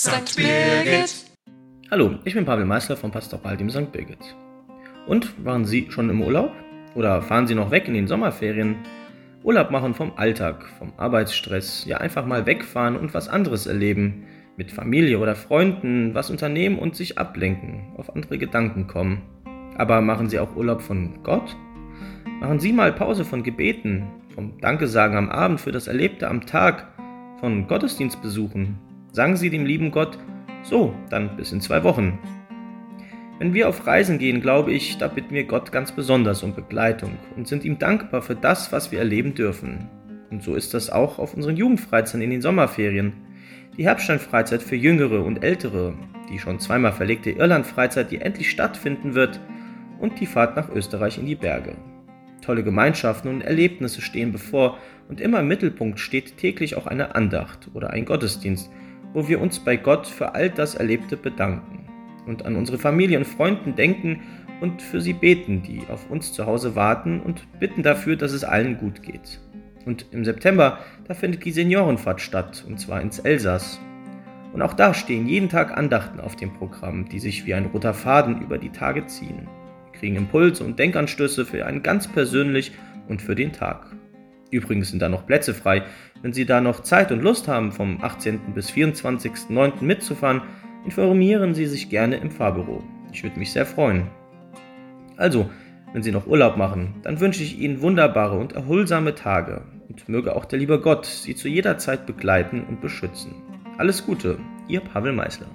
St. Birgit. Hallo, ich bin Pavel Meißler vom Pastoral im St. Birgit. Und waren Sie schon im Urlaub? Oder fahren Sie noch weg in den Sommerferien? Urlaub machen vom Alltag, vom Arbeitsstress, ja einfach mal wegfahren und was anderes erleben, mit Familie oder Freunden, was unternehmen und sich ablenken, auf andere Gedanken kommen. Aber machen Sie auch Urlaub von Gott? Machen Sie mal Pause von Gebeten, vom Dankesagen am Abend für das Erlebte am Tag, von Gottesdienstbesuchen. Sagen Sie dem lieben Gott, so, dann bis in zwei Wochen. Wenn wir auf Reisen gehen, glaube ich, da bitten wir Gott ganz besonders um Begleitung und sind ihm dankbar für das, was wir erleben dürfen. Und so ist das auch auf unseren Jugendfreizeiten in den Sommerferien. Die Herbststeinfreizeit für Jüngere und Ältere, die schon zweimal verlegte Irlandfreizeit, die endlich stattfinden wird, und die Fahrt nach Österreich in die Berge. Tolle Gemeinschaften und Erlebnisse stehen bevor und immer im Mittelpunkt steht täglich auch eine Andacht oder ein Gottesdienst, wo wir uns bei Gott für all das Erlebte bedanken und an unsere Familie und Freunden denken und für sie beten, die auf uns zu Hause warten und bitten dafür, dass es allen gut geht. Und im September, da findet die Seniorenfahrt statt, und zwar ins Elsass. Und auch da stehen jeden Tag Andachten auf dem Programm, die sich wie ein roter Faden über die Tage ziehen kriegen Impulse und Denkanstöße für einen ganz persönlich und für den Tag. Übrigens sind da noch Plätze frei. Wenn Sie da noch Zeit und Lust haben, vom 18. bis 24.09. mitzufahren, informieren Sie sich gerne im Fahrbüro. Ich würde mich sehr freuen. Also, wenn Sie noch Urlaub machen, dann wünsche ich Ihnen wunderbare und erholsame Tage und möge auch der liebe Gott Sie zu jeder Zeit begleiten und beschützen. Alles Gute, Ihr Pavel Meißler.